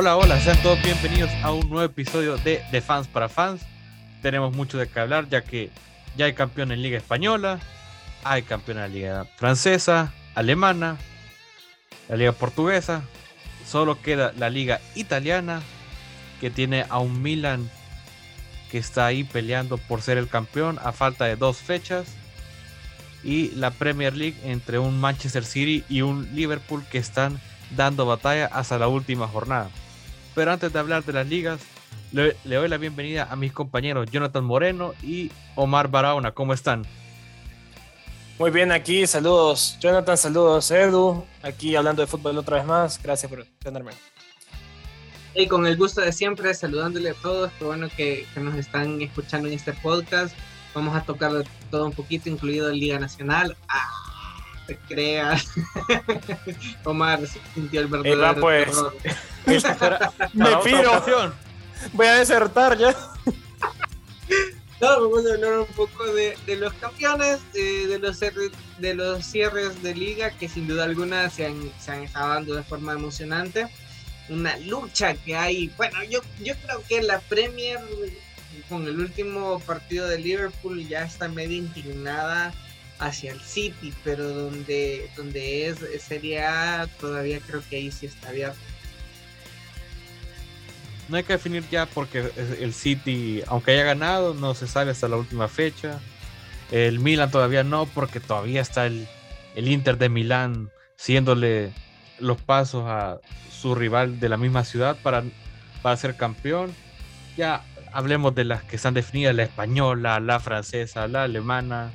Hola, hola, sean todos bienvenidos a un nuevo episodio de De Fans para Fans. Tenemos mucho de qué hablar ya que ya hay campeón en Liga Española, hay campeón en la Liga Francesa, Alemana, la Liga Portuguesa. Solo queda la Liga Italiana que tiene a un Milan que está ahí peleando por ser el campeón a falta de dos fechas. Y la Premier League entre un Manchester City y un Liverpool que están dando batalla hasta la última jornada. Pero antes de hablar de las ligas, le, doy la bienvenida a mis compañeros Jonathan Moreno y Omar Barahona. ¿Cómo están? Muy bien, aquí saludos Jonathan, saludos Edu, aquí hablando de fútbol otra vez más. Gracias por tenerme. Y con el gusto de siempre, saludándole a todos, qué bueno que, nos están escuchando en este podcast. Vamos a tocar todo un poquito, incluido Liga Nacional. Ah, te creas. Omar sintió el verdadero pues. Me piro. Voy a desertar ya. No, vamos a hablar un poco de, los campeones, de, los cierres, de los cierres de liga que sin duda alguna se han, se han estado dando de forma emocionante una lucha que hay. Bueno, yo, yo creo que la Premier con el último partido de Liverpool ya está medio inclinada hacia el City, pero donde, donde es sería todavía creo que ahí sí está abierto. No hay que definir ya porque el City, aunque haya ganado, no se sabe hasta la última fecha. El Milan todavía no, porque todavía está el, el Inter de Milán siéndole los pasos a su rival de la misma ciudad para, para ser campeón. Ya hablemos de las que están definidas, la española, la francesa, la alemana,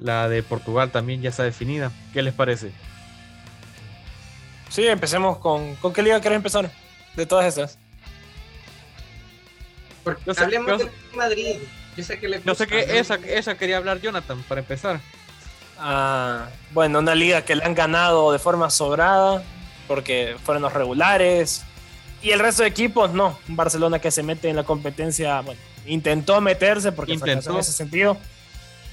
la de Portugal también ya está definida. ¿Qué les parece? Sí, empecemos con... ¿Con qué liga querés empezar? De todas esas. Porque hablemos de Madrid. Yo sé que, le sé que esa, esa quería hablar Jonathan para empezar. Ah, bueno, una liga que le han ganado de forma sobrada, porque fueron los regulares. Y el resto de equipos, no. Barcelona que se mete en la competencia, bueno, intentó meterse porque intentó. en ese sentido.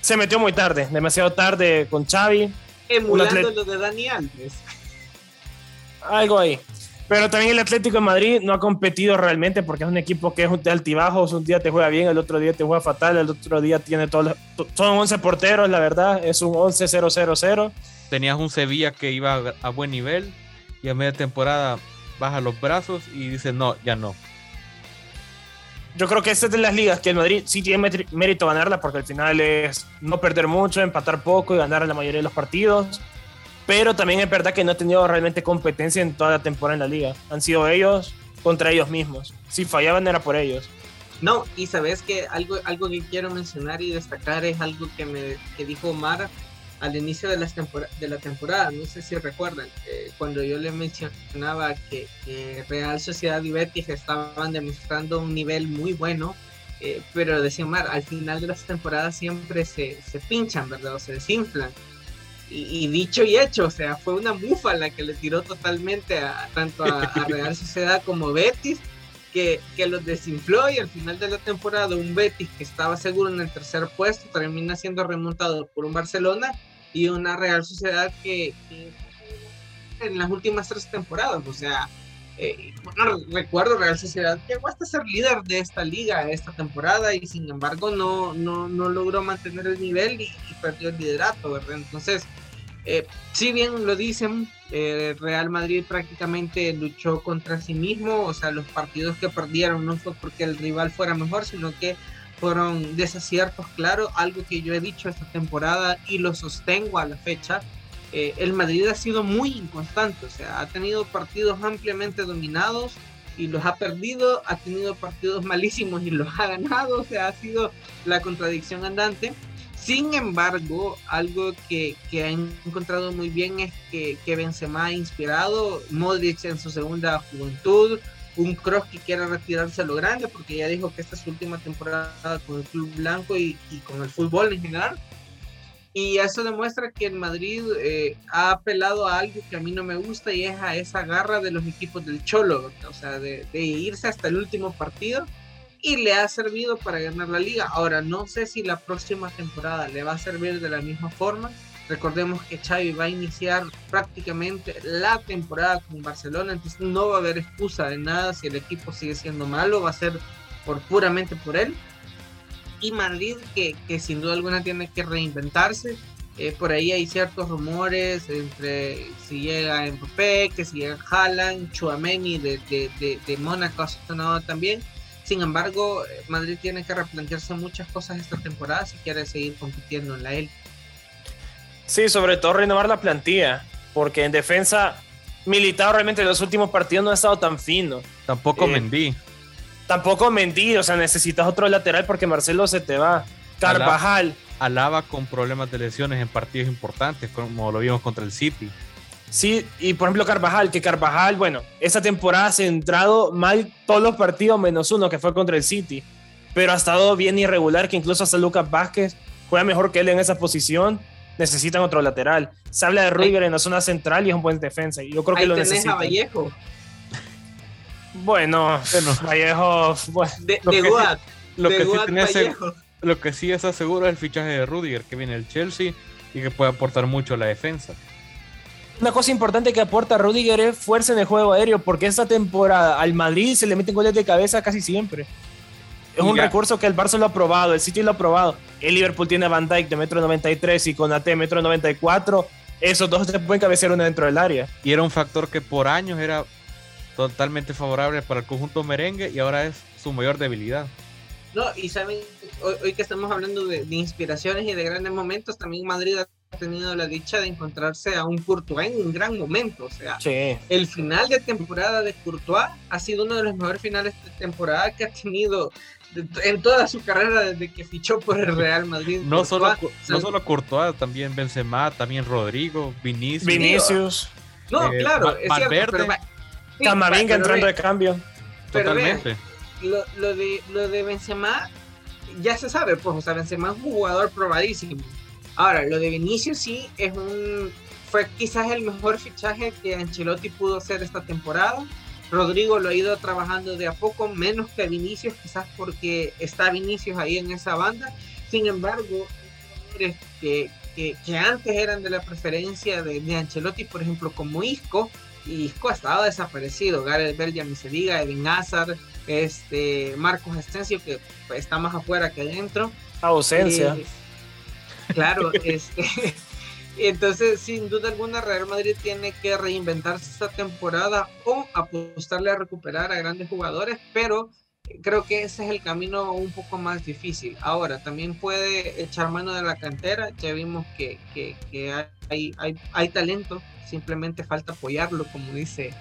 Se metió muy tarde, demasiado tarde con Xavi. Emulando lo de Dani Alves. Algo ahí. Pero también el Atlético de Madrid no ha competido realmente porque es un equipo que es de altibajos. Un día te juega bien, el otro día te juega fatal, el otro día tiene todos. Son 11 porteros, la verdad. Es un 11-0-0-0. Tenías un Sevilla que iba a buen nivel y a media temporada baja los brazos y dice no, ya no. Yo creo que esta es de las ligas que el Madrid sí tiene mérito ganarla porque al final es no perder mucho, empatar poco y ganar la mayoría de los partidos. Pero también es verdad que no ha tenido realmente competencia en toda la temporada en la liga. Han sido ellos contra ellos mismos. Si fallaban era por ellos. No, y sabes que algo, algo que quiero mencionar y destacar es algo que me que dijo Omar al inicio de, las de la temporada, no sé si recuerdan, eh, cuando yo le mencionaba que, Real Sociedad y Betis estaban demostrando un nivel muy bueno, eh, pero decía Mar, al final de las temporadas siempre se, se pinchan, ¿verdad? O se desinflan. Y, dicho y hecho, o sea, fue una mufa la que le tiró totalmente a, tanto a, a Real Sociedad como Betis que, los desinfló y al final de la temporada un Betis que estaba seguro en el tercer puesto termina siendo remontado por un Barcelona y una Real Sociedad que, en las últimas tres temporadas, o sea, eh, bueno, recuerdo Real Sociedad llegó hasta ser líder de esta liga esta temporada y sin embargo no, no, no logró mantener el nivel y, y perdió el liderato, ¿verdad? Entonces, eh, si bien lo dicen, eh, Real Madrid prácticamente luchó contra sí mismo, o sea, los partidos que perdieron no fue porque el rival fuera mejor, sino que fueron desaciertos, claro, algo que yo he dicho esta temporada y lo sostengo a la fecha. Eh, el Madrid ha sido muy inconstante, o sea, ha tenido partidos ampliamente dominados y los ha perdido, ha tenido partidos malísimos y los ha ganado, o sea, ha sido la contradicción andante. Sin embargo, algo que, que han encontrado muy bien es que, que Benzema ha inspirado, Modric en su segunda juventud, un Cross que quiere retirarse a lo grande porque ya dijo que esta es su última temporada con el club blanco y, y con el fútbol en general. Y eso demuestra que el Madrid eh, ha apelado a algo que a mí no me gusta y es a esa garra de los equipos del Cholo, o sea, de, de irse hasta el último partido y le ha servido para ganar la liga. Ahora, no sé si la próxima temporada le va a servir de la misma forma, Recordemos que Xavi va a iniciar prácticamente la temporada con Barcelona, entonces no va a haber excusa de nada si el equipo sigue siendo malo, va a ser por puramente por él. Y Madrid, que, que sin duda alguna tiene que reinventarse. Eh, por ahí hay ciertos rumores entre si llega Mbappé, que si llega Haaland, Chouameni de, de, de, de Mónaco ha sonado también. Sin embargo, Madrid tiene que replantearse muchas cosas esta temporada si quiere seguir compitiendo en la élite. Sí, sobre todo renovar la plantilla, porque en defensa Militado realmente en los últimos partidos no ha estado tan fino. Tampoco eh, Mendy. Tampoco Mendy, o sea, necesitas otro lateral porque Marcelo se te va. Carvajal. Alaba con problemas de lesiones en partidos importantes, como lo vimos contra el City. Sí, y por ejemplo Carvajal, que Carvajal, bueno, esa temporada se ha entrado mal todos los partidos menos uno, que fue contra el City, pero ha estado bien irregular, que incluso hasta Lucas Vázquez juega mejor que él en esa posición necesitan otro lateral. Se habla de Ruiger en la zona central y es un buen defensa. Y yo creo que lo necesitan. A Vallejo. Bueno, Vallejo. de, lo, que sí, lo, que sí lo que sí es seguro es el fichaje de Rudiger, que viene el Chelsea y que puede aportar mucho a la defensa. Una cosa importante que aporta Rudiger es fuerza en el juego aéreo, porque esta temporada al Madrid se le meten goles de cabeza casi siempre. Es un recurso que el Barça lo ha probado, el City lo ha probado. El Liverpool tiene a Van Dijk de metro 93 y con AT metro 94. Esos dos se pueden cabecear uno dentro del área. Y era un factor que por años era totalmente favorable para el conjunto merengue y ahora es su mayor debilidad. No, y saben, hoy, que estamos hablando de, inspiraciones y de grandes momentos, también Madrid ha tenido la dicha de encontrarse a un Courtois en un gran momento. O sea, el final de temporada de Courtois ha sido uno de los mejores finales de temporada que ha tenido en toda su carrera desde que fichó por el Real Madrid. No, solo, no solo Courtois, también Benzema, también Rodrigo, Vinicius. Vinicius. No, eh, claro, es cierto, Camavinga entrando de cambio. Totalmente. lo, lo, de, lo de Benzema ya se sabe, pues, o sea, Benzema es un jugador probadísimo. Ahora, lo de Vinicius sí es un fue quizás el mejor fichaje que Ancelotti pudo hacer esta temporada Rodrigo lo ha ido trabajando de a poco, menos que Vinicius, quizás porque está Vinicius ahí en esa banda. Sin embargo, que, que, que antes eran de la preferencia de, de, Ancelotti, por ejemplo, como Isco, y Isco ha estado desaparecido. Gareth Bale ya ni se diga, Edwin Hazard, este, Marcos Estencio, que está más afuera que adentro. Ausencia. Eh, claro, este. Entonces, sin duda alguna, Real Madrid tiene que reinventarse esta temporada o apostarle a recuperar a grandes jugadores, pero creo que ese es el camino un poco más difícil. Ahora, también puede echar mano de la cantera, ya vimos que, que, que hay, hay, hay talento, simplemente falta apoyarlo, como dice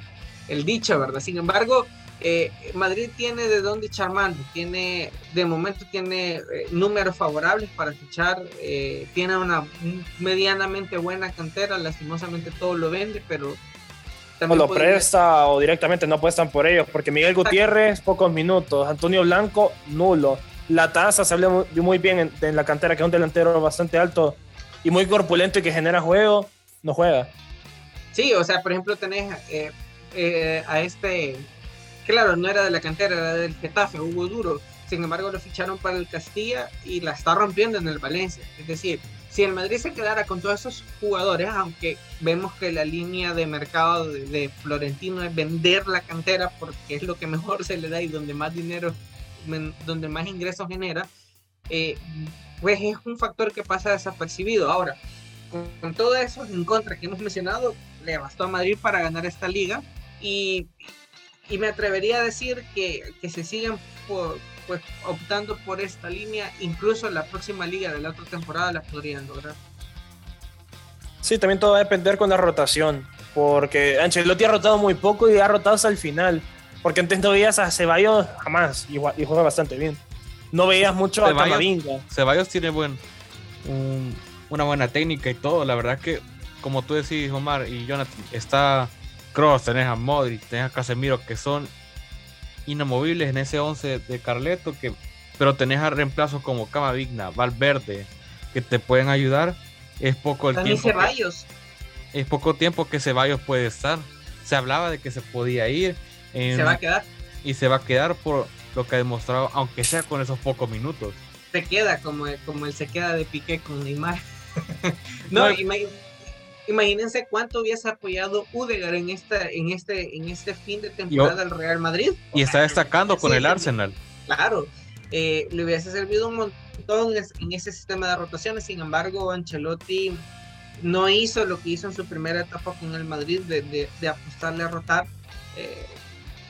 el dicho, ¿verdad? Sin embargo, eh, Madrid tiene de dónde echar mano, tiene, de momento tiene eh, números favorables para fichar, eh, tiene una medianamente buena cantera, lastimosamente todo lo vende, pero... O lo presta o directamente no apuestan por ellos, porque Miguel Gutiérrez, pocos minutos, Antonio Blanco, nulo. La tasa se habla muy, bien en, en, la cantera, que es un delantero bastante alto y muy corpulento y que genera juego, no juega. Sí, o sea, por ejemplo, tenés a este claro, no era de la cantera, era del Getafe, Hugo Duro. Sin embargo, lo ficharon para el Castilla y la está rompiendo en el Valencia. Es decir, si el Madrid se quedara con todos esos jugadores, aunque vemos que la línea de mercado de, Florentino es vender la cantera porque es lo que mejor se le da y donde más dinero, donde más ingresos genera, eh, pues es un factor que pasa desapercibido. Ahora, con, con todo eso en contra que hemos mencionado, le bastó a Madrid para ganar esta liga y y me atrevería a decir que, que se sigan por, pues, optando por esta línea, incluso la próxima liga de la otra temporada la podrían lograr. Sí, también todo va a depender con la rotación, porque Ancelotti ha rotado muy poco y ha rotado hasta el final, porque antes no veías a Ceballos jamás y, y juega bastante bien. No veías mucho Ceballos, a Camavinga. Ceballos tiene buen, un, una buena técnica y todo, la verdad que como tú decís Omar y Jonathan, está Cross, tenés a Modric, tenés a Casemiro, que son inamovibles en ese 11 de Carleto, que, pero tenés a reemplazos como Camavinga, Valverde, que te pueden ayudar. Es poco el También tiempo. Ceballos. Que, es poco tiempo que Ceballos puede estar. Se hablaba de que se podía ir. En, se va a quedar. Y se va a quedar por lo que ha demostrado, aunque sea con esos pocos minutos. Se queda como, como él se queda de Piqué con Neymar. no, imagínense cuánto hubiese apoyado Udegar en, esta, en, este, en este fin de temporada al Real Madrid. Y está destacando con el Arsenal. Claro, eh, le hubiese servido un montón en ese sistema de rotaciones. Sin embargo, Ancelotti no hizo lo que hizo en su primera etapa con el Madrid de, de, apostarle a rotar. Eh,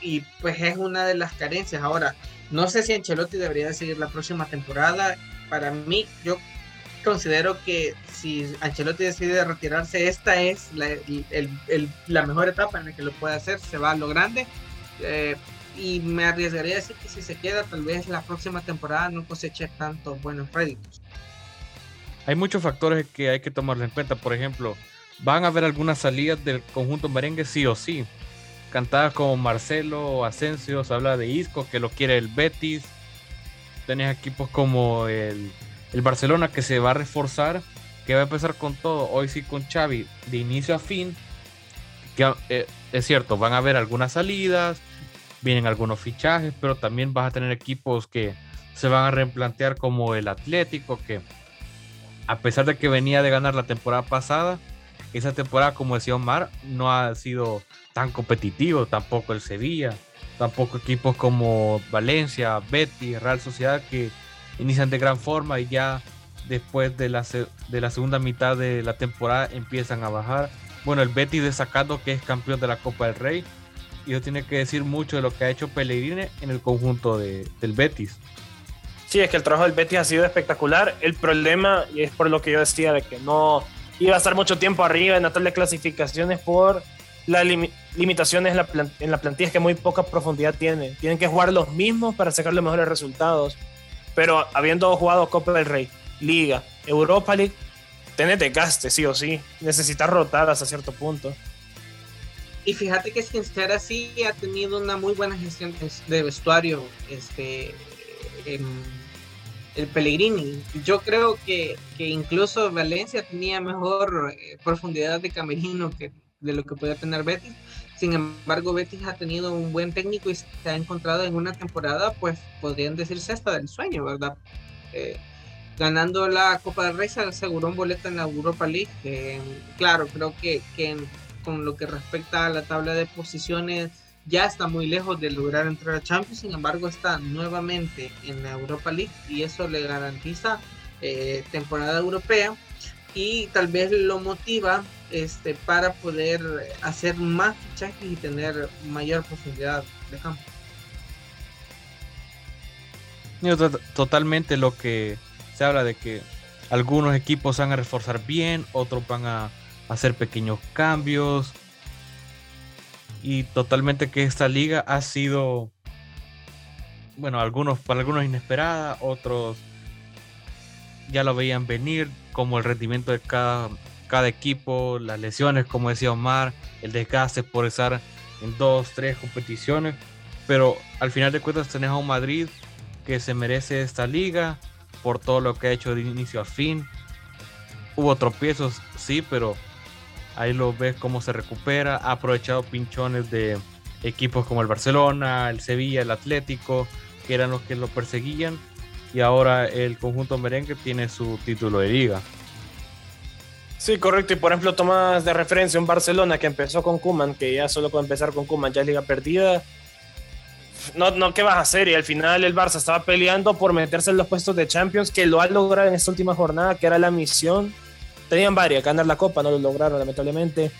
y pues es una de las carencias. Ahora, no sé si Ancelotti debería seguir la próxima temporada. Para mí, yo considero que si Ancelotti decide retirarse, esta es la, mejor etapa en la que lo puede hacer. Se va a lo grande. Eh, y me arriesgaría a decir que si se queda, tal vez la próxima temporada no coseche tantos buenos réditos. Hay muchos factores que hay que tomarlo en cuenta. Por ejemplo, van a haber algunas salidas del conjunto merengue sí o sí. Cantadas como Marcelo Asensio, se habla de Isco, que lo quiere el Betis. Tenés equipos como el, el Barcelona que se va a reforzar, que va a empezar con todo. Hoy sí con Xavi, de inicio a fin. Que, eh, es cierto, van a haber algunas salidas, vienen algunos fichajes, pero también vas a tener equipos que se van a replantear como el Atlético, que a pesar de que venía de ganar la temporada pasada, esa temporada, como decía Omar, no ha sido tan competitivo, tampoco el Sevilla, tampoco equipos como Valencia, Betis, Real Sociedad, que inician de gran forma y ya después de la, de la segunda mitad de la temporada empiezan a bajar. Bueno, el Betis destacando que es campeón de la Copa del Rey, y eso tiene que decir mucho de lo que ha hecho Pellegrini en el conjunto de, del Betis. Sí, es que el trabajo del Betis ha sido espectacular. El problema, y es por lo que yo decía, de que no iba a estar mucho tiempo arriba en la de clasificaciones por las limitaciones en la, en la plantilla, que muy poca profundidad tiene. Tienen que jugar los mismos para sacar los mejores resultados. Pero habiendo jugado Copa del Rey, Liga, Europa League, tenés desgaste, sí o sí. Necesitas rotar hasta cierto punto. Y fíjate que sin ser así ha tenido una muy buena gestión de vestuario este, el Pellegrini. Yo creo que, que, incluso Valencia tenía mejor eh, profundidad de camerino que de lo que podía tener Betis. Sin embargo, Betis ha tenido un buen técnico y se ha encontrado en una temporada, pues podrían decirse hasta del sueño, ¿verdad? Eh, ganando la Copa del Rey se aseguró un boleto en la Europa League. claro, creo que, que con lo que respecta a la tabla de posiciones ya está muy lejos de lograr entrar a Champions, sin embargo está nuevamente en la Europa League y eso le garantiza eh, temporada europea y tal vez lo motiva este, para poder hacer más fichajes y tener mayor profundidad de campo. Totalmente lo que se habla de que algunos equipos van a reforzar bien, otros van a hacer pequeños cambios. Y totalmente que esta liga ha sido, bueno, algunos para algunos inesperada, otros ya lo veían venir, como el rendimiento de cada, cada equipo, las lesiones, como decía Omar, el desgaste por estar en dos, tres competiciones. Pero al final de cuentas tenés a un Madrid que se merece esta liga por todo lo que ha hecho de inicio a fin. Hubo tropiezos, sí, pero Ahí lo ves cómo se recupera. Ha aprovechado pinchones de equipos como el Barcelona, el Sevilla, el Atlético, que eran los que lo perseguían. Y ahora el conjunto merengue tiene su título de liga. Sí, correcto. Y por ejemplo, tomas de referencia un Barcelona que empezó con Kuman, que ya solo puede empezar con Kuman ya es liga perdida. No, no, ¿qué vas a hacer? Y al final el Barça estaba peleando por meterse en los puestos de Champions, que lo ha logrado en esta última jornada, que era la misión Tenían varias, ganar la Copa, no lo lograron lamentablemente.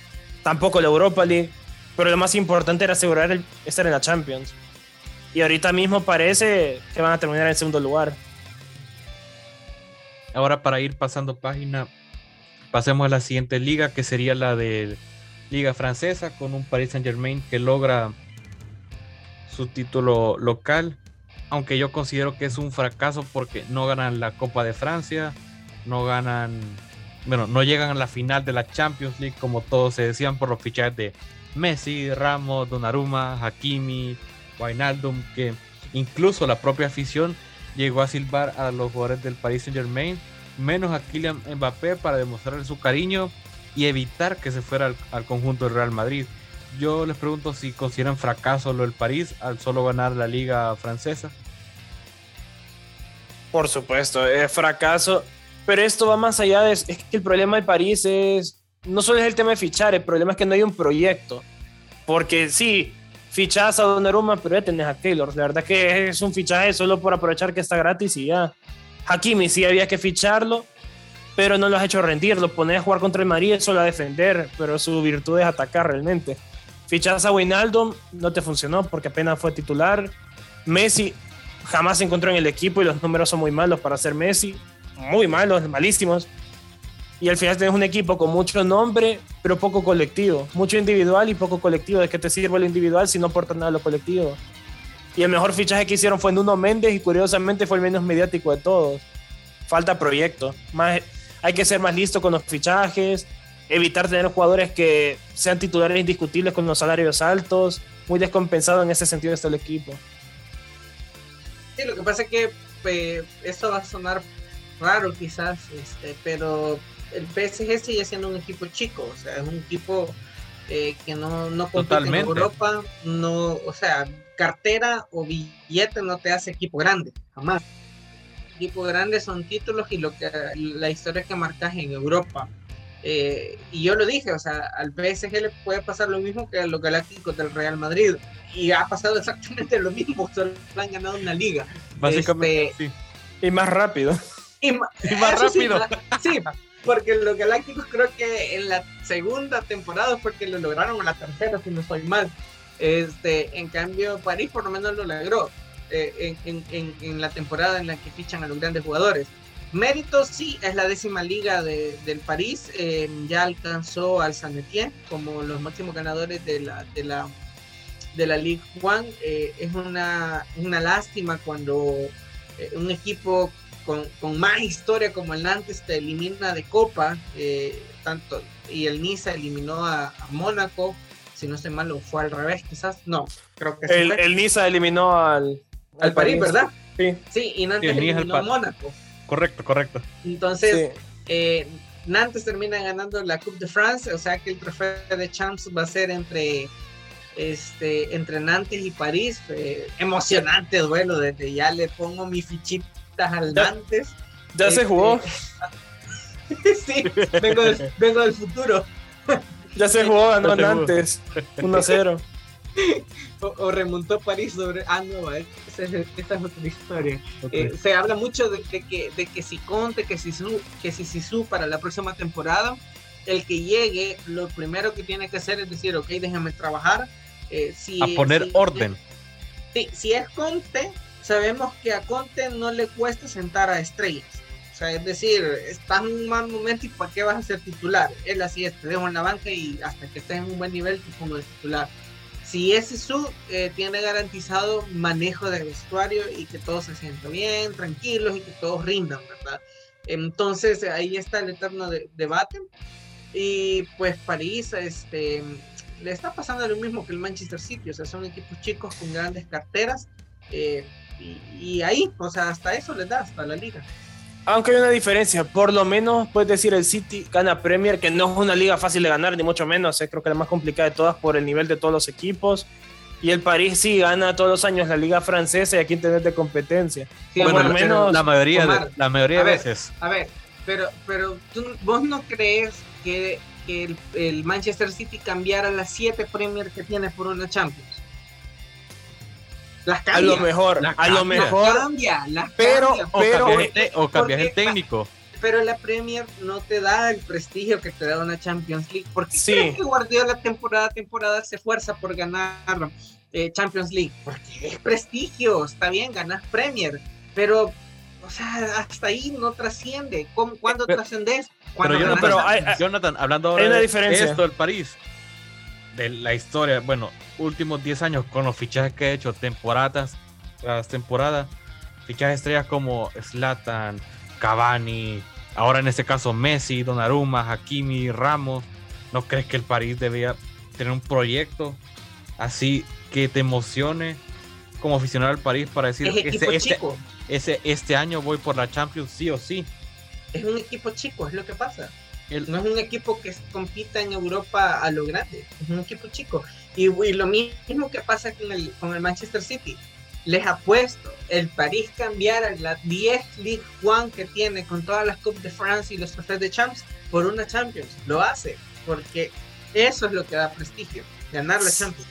Tampoco la Europa League. Pero lo más importante era asegurar el, estar en la Champions. Y ahorita mismo parece que van a terminar en segundo lugar. Ahora para ir pasando página, pasemos a la siguiente liga, que sería la de Liga Francesa, con un Paris Saint Germain que logra su título local. Aunque yo considero que es un fracaso porque no ganan la Copa de Francia, no ganan bueno, no llegan a la final de la Champions League como todos se decían por los fichajes de Messi, Ramos, Donnarumma, Hakimi, Wijnaldum, que incluso la propia afición llegó a silbar a los jugadores del Paris Saint Germain, menos a Kylian Mbappé para demostrarle su cariño y evitar que se fuera al, conjunto del Real Madrid. Yo les pregunto si consideran fracaso lo del París al solo ganar la liga francesa. Por supuesto, es fracaso Pero esto va más allá de... Es que el problema de París es... No solo es el tema de fichar, el problema es que no hay un proyecto. Porque sí, fichas a Donnarumma, pero ya tenés a Taylor. La verdad que es un fichaje solo por aprovechar que está gratis y ya. Hakimi sí había que ficharlo, pero no lo has hecho rendir. Lo pones a jugar contra el Madrid solo a defender, pero su virtud es atacar realmente. Fichas a Wijnaldum, no te funcionó porque apenas fue titular. Messi jamás se encontró en el equipo y los números son muy malos para ser Messi. Muy malos, malísimos. Y al final tienes un equipo con mucho nombre, pero poco colectivo. Mucho individual y poco colectivo. ¿De qué te sirve lo individual si no aporta nada a lo colectivo? Y el mejor fichaje que hicieron fue Nuno Méndez y curiosamente fue el menos mediático de todos. Falta proyecto. Más, hay que ser más listo con los fichajes, evitar tener jugadores que sean titulares indiscutibles con los salarios altos. Muy descompensado en ese sentido está el equipo. Sí, lo que pasa es que pues, esto va a sonar raro quizás, este, pero el PSG sigue siendo un equipo chico, o sea, es un equipo eh, que no, no compite en Europa, no, o sea, cartera o billete no te hace equipo grande, jamás. Equipo grande son títulos y lo que la historia que marcas en Europa. Eh, y yo lo dije, o sea, al PSG le puede pasar lo mismo que a los Galácticos del Real Madrid. Y ha pasado exactamente lo mismo, solo han ganado una liga. Básicamente, este, sí. Y más rápido. Y, más rápido. sí, porque los Galácticos creo que en la segunda temporada fue que lo lograron, en la tercera, si no estoy mal. Este, en cambio, París por lo menos lo logró eh, en, la temporada en la que fichan a los grandes jugadores. Mérito sí, es la décima liga de, del París, eh, ya alcanzó al San Etienne como los máximos ganadores de la, de la, de la Ligue 1. Eh, es una, una lástima cuando un equipo con, más historia como el Nantes te elimina de Copa, eh, tanto, y el Niza eliminó a, Mónaco, si no estoy mal, o fue al revés, quizás, no, creo que sí. El, el Niza eliminó al, al, París, ¿verdad? Sí. Sí, y Nantes eliminó a Mónaco. Correcto, correcto. Entonces, eh, Nantes termina ganando la Coupe de France, o sea que el trofeo de Champs va a ser entre este entre Nantes y París. Eh, emocionante duelo, desde ya le pongo mi fichita al Nantes. Ya se jugó. sí, vengo del, vengo del futuro. Ya se jugó, ganó Nantes. 1-0. O, remontó París sobre. Ah, no, esa es, esta es otra historia. Eh, se habla mucho de, que, de que si Conte, que si Su, que si Sisu para la próxima temporada, el que llegue, lo primero que tiene que hacer es decir, ok, déjame trabajar. Eh, si, a poner orden. Sí, si es Conte, sabemos que a Conte no le cuesta sentar a estrellas. O sea, es decir, estás en un mal momento y ¿para qué vas a ser titular? Él así es, te dejo en la banca y hasta que estés en un buen nivel te pongo de titular. Si ese su eh, tiene garantizado manejo de vestuario y que todos se sientan bien, tranquilos y que todos rindan, ¿verdad? Entonces ahí está el eterno debate. Y pues París este, le está pasando lo mismo que el Manchester City, o sea, son equipos chicos con grandes carteras. Eh, y, ahí, o sea, hasta eso les da, hasta la liga. Aunque hay una diferencia, por lo menos puedes decir el City gana Premier, que no es una liga fácil de ganar, ni mucho menos, eh, creo que la más complicada de todas por el nivel de todos los equipos. Y el París sí gana todos los años la liga francesa y aquí tenés de competencia. bueno, al menos la mayoría de, la mayoría de veces. A ver, pero, pero ¿tú, vos no crees que, que el, el, Manchester City cambiara las siete Premier que tiene por una Champions? Las cambia, a lo mejor, a lo mejor. cambia, pero, pero, o cambias, el, técnico. Pero la Premier no te da el prestigio que te da una Champions League. Porque sí. que Guardiola temporada a temporada se esfuerza por ganar eh, Champions League. Porque es prestigio, está bien, ganas Premier. Pero, o sea, hasta ahí no trasciende. ¿Cuándo trascendes? Pero, Jonathan, pero hay, Jonathan, hablando ahora de diferencia. esto del París, de la historia, bueno, últimos 10 años con los fichajes que he hecho, temporadas tras temporada, fichajes estrellas como Slatan, Cavani, ahora en este caso Messi, Donnarumma, Hakimi, Ramos, ¿no crees que el París debería tener un proyecto así que te emocione como aficionado al París para decir que este, este, ese, este año voy por la Champions sí o sí? Es un equipo chico, es lo que pasa. No es un equipo que compita en Europa a lo grande, es un equipo chico. Y, lo mismo que pasa con el, con el Manchester City. les apuesto, el París cambiara la 10 League One que tiene con todas las Coupes de France y los trofeos de Champs por una Champions. Lo hace, porque eso es lo que da prestigio, ganar la Champions.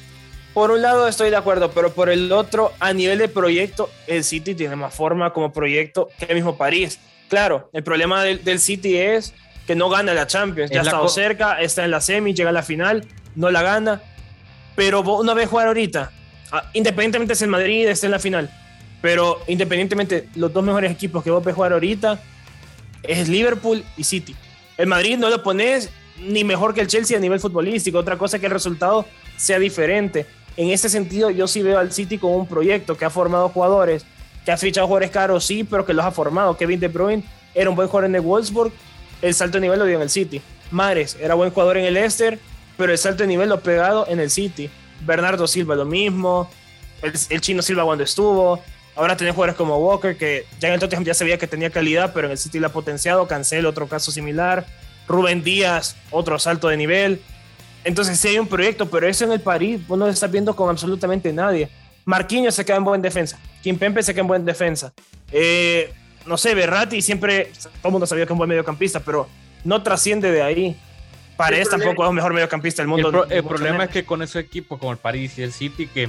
Por un lado estoy de acuerdo, pero por el otro, a nivel de proyecto, el City tiene más forma como proyecto que el mismo París. Claro, el problema del, City es que no gana la Champions. Ya ha estado cerca, está en la semi, llega a la final, no la gana. Pero una vez jugar ahorita, ah, independientemente es el Madrid, está en la final, pero independientemente, los dos mejores equipos que vos ves jugar ahorita es Liverpool y City. El Madrid no lo pones ni mejor que el Chelsea a nivel futbolístico, otra cosa que el resultado sea diferente. En ese sentido, yo sí veo al City como un proyecto que ha formado jugadores, que ha fichado jugadores caros, sí, pero que los ha formado. Kevin De Bruyne era un buen jugador en el Wolfsburg, el salto de nivel lo dio en el City. Mares era buen jugador en el Leicester, pero el salto de nivel lo pegado en el City. Bernardo Silva lo mismo, el, chino Silva cuando estuvo. Ahora tenés jugadores como Walker, que ya en el Tottenham ya sabía que tenía calidad, pero en el City lo ha potenciado. Cancel, otro caso similar. Rubén Díaz, otro salto de nivel. Entonces sí hay un proyecto, pero eso en el París vos no lo estás viendo con absolutamente nadie. Marquinhos se queda en buen defensa. Kim Pempe se queda en buen defensa. Eh, no sé, Berratti siempre, todo el mundo sabía que es un buen mediocampista, pero no trasciende de ahí. Paredes tampoco es el mejor mediocampista del mundo. El, problema es que con esos equipos como el París y el City, que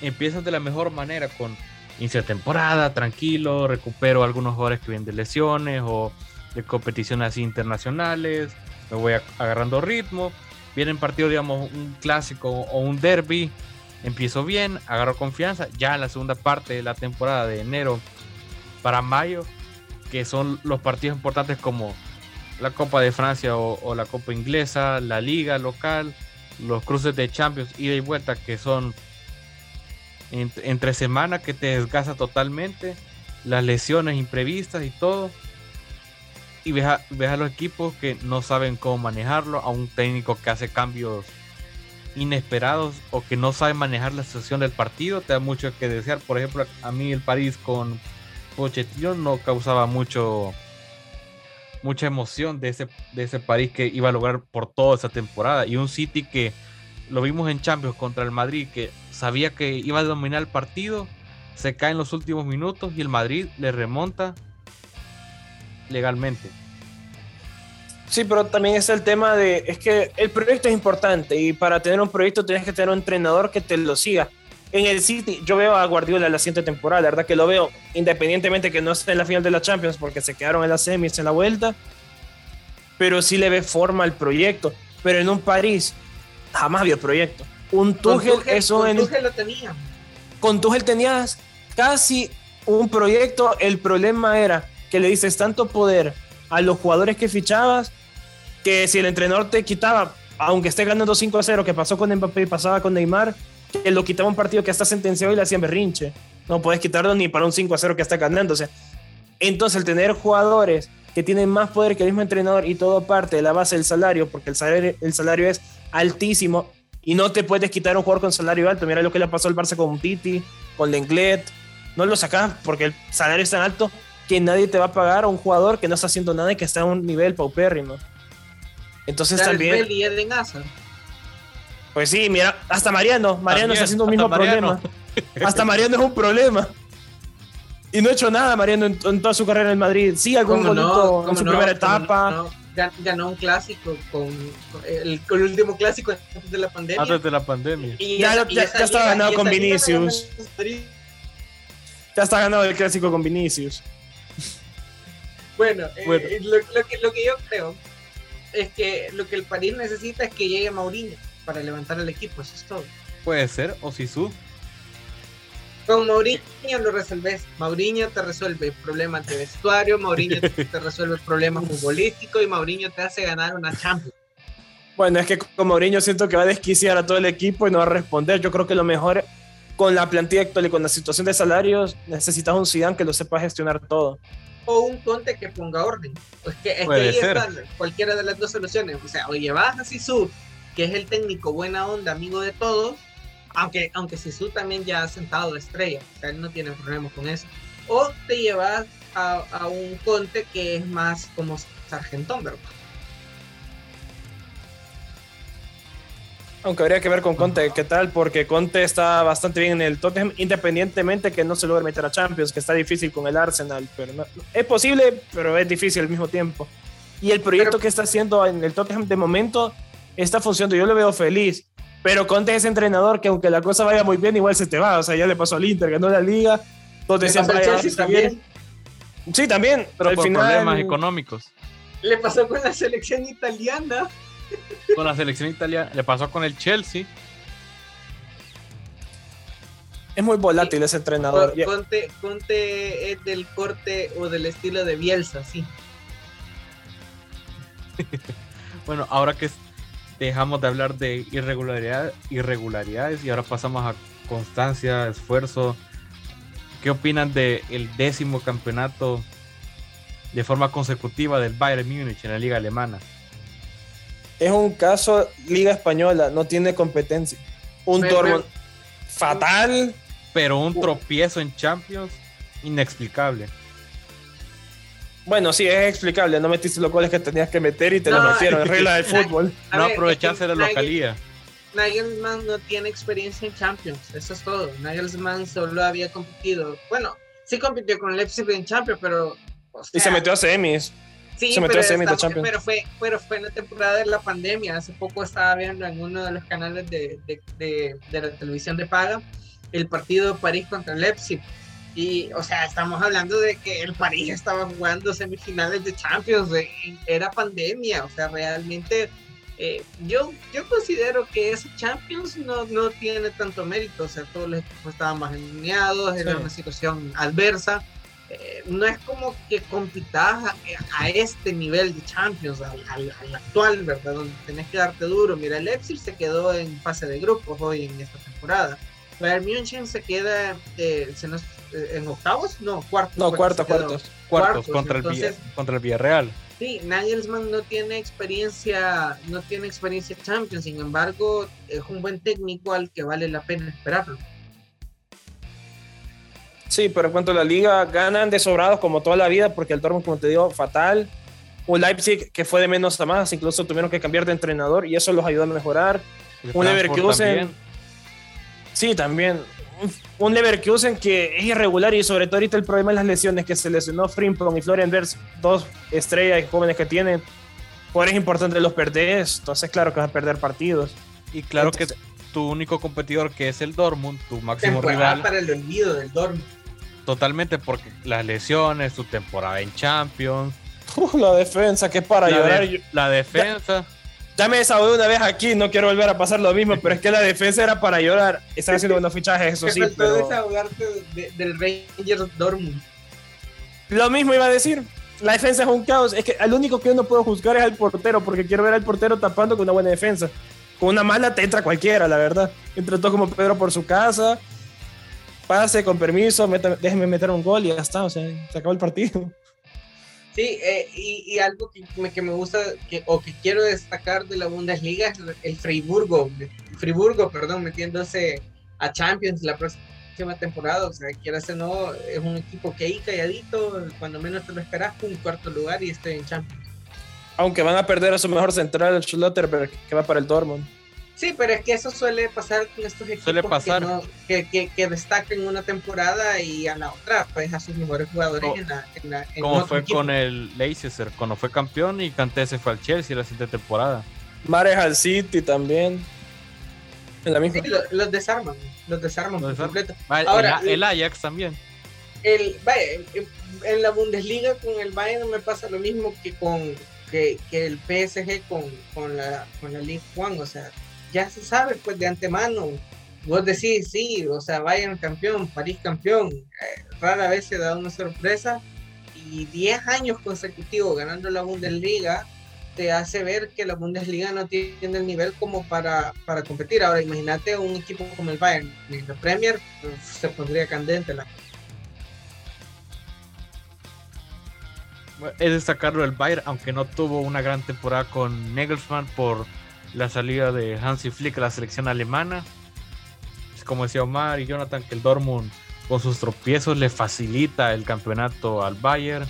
empiezan de la mejor manera con inicio de temporada, tranquilo, recupero algunos jugadores que vienen de lesiones o de competiciones así internacionales, me voy agarrando ritmo vienen partidos, digamos, un clásico o un derby, empiezo bien, agarro confianza, ya en la segunda parte de la temporada de enero para mayo, que son los partidos importantes como la Copa de Francia o, la Copa Inglesa, la Liga local, los cruces de Champions, ida y vuelta, que son entre semana que te desgasta totalmente, las lesiones imprevistas y todo y ves a, los equipos que no saben cómo manejarlo, a un técnico que hace cambios inesperados o que no sabe manejar la situación del partido, te da mucho que desear. Por ejemplo, a mí el París con Pochettino no causaba mucho mucha emoción de ese, de ese que iba a lograr por toda esa temporada. Y un City que lo vimos en Champions contra el Madrid, que sabía que iba a dominar el partido, se cae en los últimos minutos y el Madrid le remonta legalmente. Sí, pero también es el tema de, es que el proyecto es importante y para tener un proyecto tienes que tener un entrenador que te lo siga. En el City, yo veo a Guardiola la siguiente temporada, la verdad que lo veo, independientemente que no esté en la final de la Champions porque se quedaron en la semis en la vuelta, pero sí le ve forma al proyecto. Pero en un París, jamás vio proyecto. Un Tuchel, eso con en. Tuchel lo tenía. Con Tuchel tenías casi un proyecto, el problema era que le dices tanto poder a los jugadores que fichabas que si el entrenador te quitaba, aunque esté ganando 5 a 0, que pasó con Mbappé y pasaba con Neymar, que lo quitaba un partido que está sentenciado y le hacían berrinche. No puedes quitarlo ni para un 5 a 0 que está ganando. entonces, el tener jugadores que tienen más poder que el mismo entrenador y todo parte de la base del salario, porque el salario, el salario es altísimo y no te puedes quitar un jugador con salario alto. Mira lo que le pasó al Barça con Titi, con Lenglet. No lo sacas porque el salario es tan alto que nadie te va a pagar a un jugador que no está haciendo nada y que está a un nivel paupérrimo. Entonces también. Pues sí, mira, hasta Mariano, Mariano está haciendo un mismo problema. Hasta Mariano es un problema. Y no ha hecho nada Mariano en, toda su carrera en Madrid. Sí, algún golito en su primera etapa. ganó un clásico con, el, último clásico antes de la pandemia. Antes de la pandemia. Y ya, ya, está ganado con Vinicius. Ya está ganado el clásico con Vinicius. Bueno, eh, lo, que, lo que yo creo es que lo que el París necesita es que llegue Mourinho para levantar el equipo, eso es todo. Puede ser, o Sisu. Con Mourinho lo resolves. Mourinho te resuelve problemas de vestuario, Mourinho te resuelve problemas futbolísticos y Mourinho te hace ganar una Champions. Bueno, es que con Mourinho siento que va a desquiciar a todo el equipo y no va a responder. Yo creo que lo mejor con la plantilla actual y con la situación de salarios necesitas un Zidane que lo sepa gestionar todo o un Conte que ponga orden. Pues que, es que ahí está cualquiera de las dos soluciones. O sea, o llevas a Sisu, que es el técnico buena onda, amigo de todos, aunque, aunque Sisu también ya ha sentado estrella, o sea, él no tiene problemas con eso. O te llevas a, a un Conte que es más como Sargentón, ¿verdad? Aunque habría que ver con Conte qué tal, porque Conte está bastante bien en el Tottenham, independientemente que no se logre meter a Champions, que está difícil con el Arsenal, pero no- es posible, pero es difícil al mismo tiempo. Y el proyecto Pero- que está haciendo en el Tottenham de momento está funcionando, yo lo veo feliz, pero Conte es ese entrenador que aunque la cosa vaya muy bien, igual se te va, o sea, ya le pasó al Inter, ganó la liga, donde siempre Chelsea también. Sí, también, Pero al por final- problemas económicos. Le pasó con la selección italiana. Con la selección italiana, le pasó con el Chelsea. Es muy volátil ese entrenador. Con- Conte, Conte es del corte o del estilo de Bielsa, sí. Bueno, ahora que dejamos de hablar de irregularidad, irregularidades y ahora pasamos a constancia, esfuerzo. ¿Qué opinan del el décimo campeonato de forma consecutiva del Bayern Múnich en la liga alemana? Es un caso Liga Española, no tiene competencia. Un Dortmund fatal. Pero un tropiezo en Champions inexplicable. Bueno, sí, es explicable. No metiste los goles que tenías que meter y te No, los metieron. Es regla del fútbol. A no ver, aprovecharse es de que la localía. Nagelsmann no tiene experiencia en Champions, eso es todo. Nagelsmann solo había competido. Bueno, sí compitió con Leipzig en Champions, pero. o Y se metió a semis. Sí, Se metió pero a semis de Champions. Pero fue, pero fue en la temporada de la pandemia. Hace poco estaba viendo en uno de los canales de, de, de- de la televisión de paga el partido París contra Leipzig. Y, o sea, estamos hablando de que el París estaba jugando semifinales de Champions. de- era pandemia. O sea, realmente eh, yo, yo considero que ese Champions no, no tiene tanto mérito. O sea, todos los equipos estaban más alineados. Era una situación adversa eh, no es como que compitas a, a este nivel de Champions, al, al- al actual, ¿verdad? Donde tenés que darte duro. Mira, el Leipzig se quedó en fase de grupos hoy en esta temporada. Bayern München se queda eh, se nos- en octavos, no, cuartos. No, que cuartos, cuartos. Cuartos Cuartos, contra, el, entonces- Villa- contra el Villarreal. Sí, Nagelsmann no tiene experiencia, no tiene experiencia Champions, sin embargo, es un buen técnico al que vale la pena esperarlo. Sí, pero en cuanto a la liga, ganan de sobrados como toda la vida, porque el Dortmund, como te digo, fatal. Un Leipzig que fue de menos a más, incluso tuvieron que cambiar de entrenador y eso los ayudó a mejorar. El Un Leverkusen. también. Sí, también. Un- Leverkusen que es irregular y sobre todo ahorita el problema es las lesiones, que se lesionó Frimpong y Florian Wirtz, dos estrellas jóvenes que tienen. Jugadores importantes los perdés, entonces claro que vas a perder partidos. Y claro Entonces- que tu único competidor, que es el Dortmund, tu máximo rival, para el olvido del Dortmund. totalmente porque las lesiones, tu temporada en Champions, la defensa, que es para la, llorar. de- Yo- la defensa. Ya me desahogué una vez aquí, no quiero volver a pasar lo mismo, pero es que la defensa era para llorar. Están haciendo buenos fichajes, eso sí, pero... desahogarte de- del Rangers Dortmund. Lo mismo iba a decir. La defensa es un caos. Es que al único que uno puede juzgar es al portero, porque quiero ver al portero tapando con una buena defensa. Con una mala te entra cualquiera, la verdad. Entra todo como Pedro por su casa. Pase con permiso, meta- déjeme meter un gol y ya está. O sea, se acabó el partido. Sí, eh, y, y algo que me, que me gusta que, o que quiero destacar de la Bundesliga es el Freiburgo, el Friburgo, perdón, metiéndose a Champions la próxima temporada. O sea, quieras o no, es un equipo que ahí calladito, cuando menos te lo esperas, un cuarto lugar y esté en Champions. Aunque van a perder a su mejor central, Schlotterberg, que va para el Dortmund. Sí, pero es que eso suele pasar con estos equipos Suele pasar. Que, no- que, que, que destacan una temporada y a la otra, pues a sus mejores jugadores en la, en la en Como fue equipo. con el Leicester, cuando fue campeón y Kanté se fue al Chelsea la siguiente temporada. Mares al City también. En la misma. Sí, lo- los desarman, los desarman Los por desarman. completo. Ah, el- Ahora, el, el Ajax también. el, vaya, en, la Bundesliga con el Bayern me pasa lo mismo que con que, que el PSG con, con la con la Ligue 1, o sea, ya se sabe pues de antemano. Vos decís, sí, o sea, Bayern campeón, París campeón, eh, rara vez se da una sorpresa y 10 años consecutivos ganando la Bundesliga te hace ver que la Bundesliga no tiene el nivel como para, para competir. Ahora imagínate un equipo como el Bayern en la Premier, se pondría candente la Es destacarlo el Bayern, aunque no tuvo una gran temporada con Nagelsmann por la salida de Hansi Flick a la selección alemana. Como decía Omar y Jonathan, que el Dortmund con sus tropiezos le facilita el campeonato al Bayern.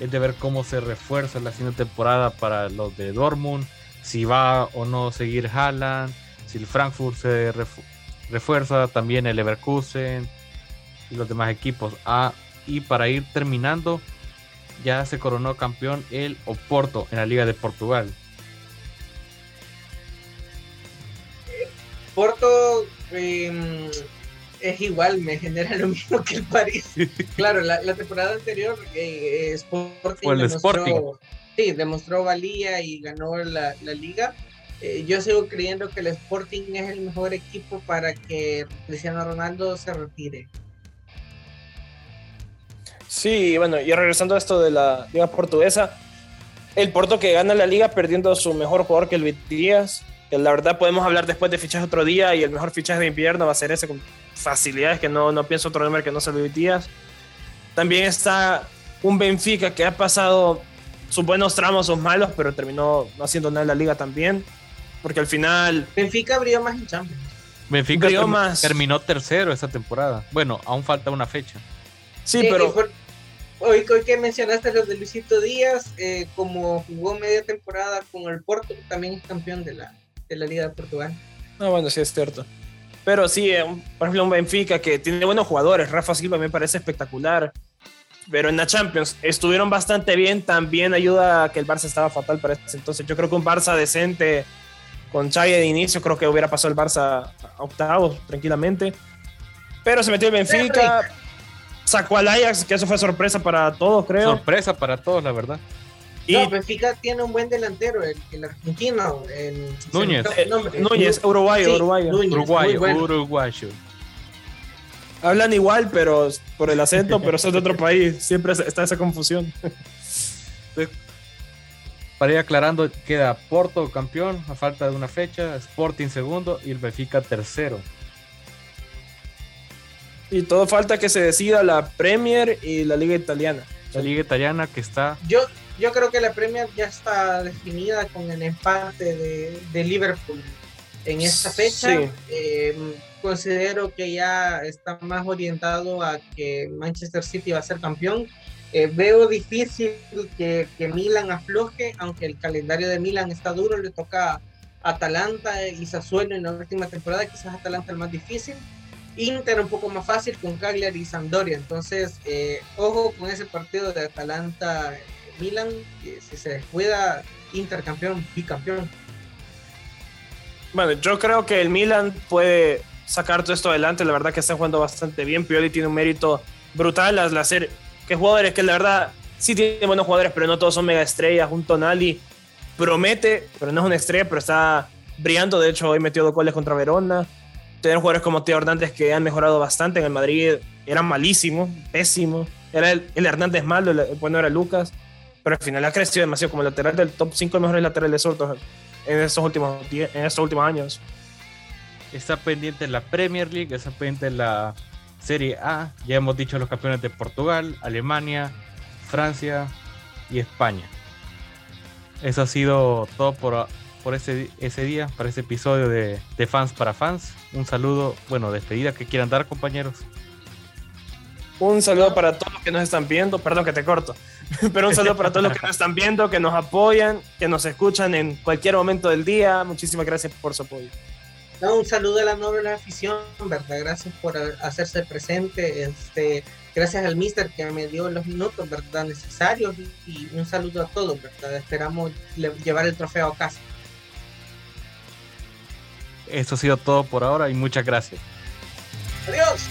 Es de ver cómo se refuerza la siguiente temporada para los de Dortmund, si va o no seguir Haaland, si el Frankfurt se refuerza, también el Leverkusen y los demás equipos. Ah, y para ir terminando, ya se coronó campeón el Oporto en la Liga de Portugal. Porto em, es igual, me genera lo mismo que el París. claro, la, temporada anterior eh, Sporting, demostró, Sí, demostró valía y ganó la, liga. Eh, yo sigo creyendo que el Sporting es el mejor equipo para que Cristiano Ronaldo se retire. Sí, bueno, y regresando a esto de la liga portuguesa, el Porto que gana la liga perdiendo a su mejor jugador que el Díaz, que la verdad podemos hablar después de fichaje otro día y el mejor fichaje de invierno va a ser ese con facilidades que no, no pienso otro nombre que no sea Luis Díaz. También está un Benfica que ha pasado sus buenos tramos, sus malos, pero terminó no haciendo nada en la liga también, porque al final... Benfica abrió más en Champions. Benfica terminó tercero esta temporada. Bueno, aún falta una fecha. Sí, pero hoy, que mencionaste los de Luisito Díaz, eh, como jugó media temporada con el Porto, también es campeón de la, de la Liga de Portugal. No, bueno, sí es cierto. Pero sí, eh, por ejemplo, un Benfica que tiene buenos jugadores. Rafa Silva me parece espectacular. Pero en la Champions estuvieron bastante bien. También ayuda a que el Barça estaba fatal para ese entonces. Yo creo que un Barça decente con Xavi de inicio, creo que hubiera pasado el Barça a octavos tranquilamente. Pero se metió el Benfica sacó al Ajax, que eso fue sorpresa para todos, creo. Sorpresa para todos, la verdad. Y no, Benfica tiene un buen delantero, el, argentino. El, Núñez. Eh, Núñez, uruguayo, uruguayo. uruguayo. Hablan igual, pero por el acento, pero son de otro país. Siempre está esa confusión. Para ir aclarando, queda Porto campeón a falta de una fecha, Sporting segundo y el Benfica tercero. Y todo falta que se decida la Premier y la Liga Italiana. La Liga Italiana que está. Yo, yo creo que la Premier ya está definida con el empate de, Liverpool en esta fecha. Em, considero que ya está más orientado a que Manchester City va a ser campeón. Eh, veo difícil que, que, Milan afloje, aunque el calendario de Milan está duro, le toca Atalanta y Sassuolo en la última temporada, quizás Atalanta el más difícil. Inter un poco más fácil con Cagliari y Sampdoria. Entonces, eh, ojo con ese partido de Atalanta-Milan. si se descuida, Inter campeón, bicampeón. Bueno, yo creo que el Milan puede sacar todo esto adelante. La verdad que está jugando bastante bien. Pioli tiene un mérito brutal al hacer que jugadores que la verdad sí tienen buenos jugadores, pero no todos son mega estrellas. Un Tonali promete, pero no es una estrella, pero está brillando. De hecho, hoy metió dos goles contra Verona tener jugadores como Teo Hernández que han mejorado bastante en el Madrid, eran malísimos, pésimos. Era el, Hernández malo, el, bueno era Lucas, pero al final ha crecido demasiado como lateral del top 5 mejores laterales sordos en estos últimos, en estos últimos años. Está pendiente la Premier League, está pendiente la Serie A. Ya hemos dicho los campeones de Portugal, Alemania, Francia y España. Eso ha sido todo por por ese, ese día, para ese episodio de, de Fans para Fans. Un saludo, bueno, despedida que quieran dar, compañeros. Un saludo para todos los que nos están viendo, perdón que te corto, pero un saludo para todos los que nos están viendo, que nos apoyan, que nos escuchan en cualquier momento del día. Muchísimas gracias por su apoyo. un saludo a la noble afición, ¿verdad? Gracias por hacerse presente. Este, gracias al mister que me dio los minutos, ¿verdad? Necesarios. Y un saludo a todos, ¿verdad? Esperamos llevar el trofeo a casa. Eso ha sido todo por ahora y muchas gracias. Adiós.